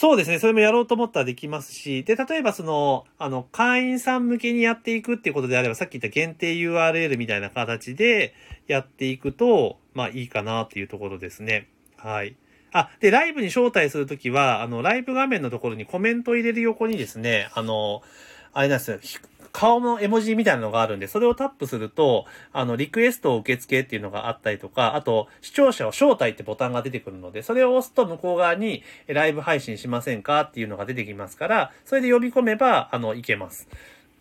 そうですね。それもやろうと思ったらできますし、で、例えばその、あの、会員さん向けにやっていくっていうことであれば、さっき言った限定 URL みたいな形でやっていくと、まあいいかなっていうところですね。はい。あ、で、ライブに招待するときは、あの、ライブ画面のところにコメントを入れる横にですね、あの、あれなんですよ、顔の絵文字みたいなのがあるんで、それをタップすると、あの、リクエストを受付っていうのがあったりとか、あと、視聴者を招待ってボタンが出てくるので、それを押すと向こう側に、ライブ配信しませんかっていうのが出てきますから、それで呼び込めば、あの、いけます。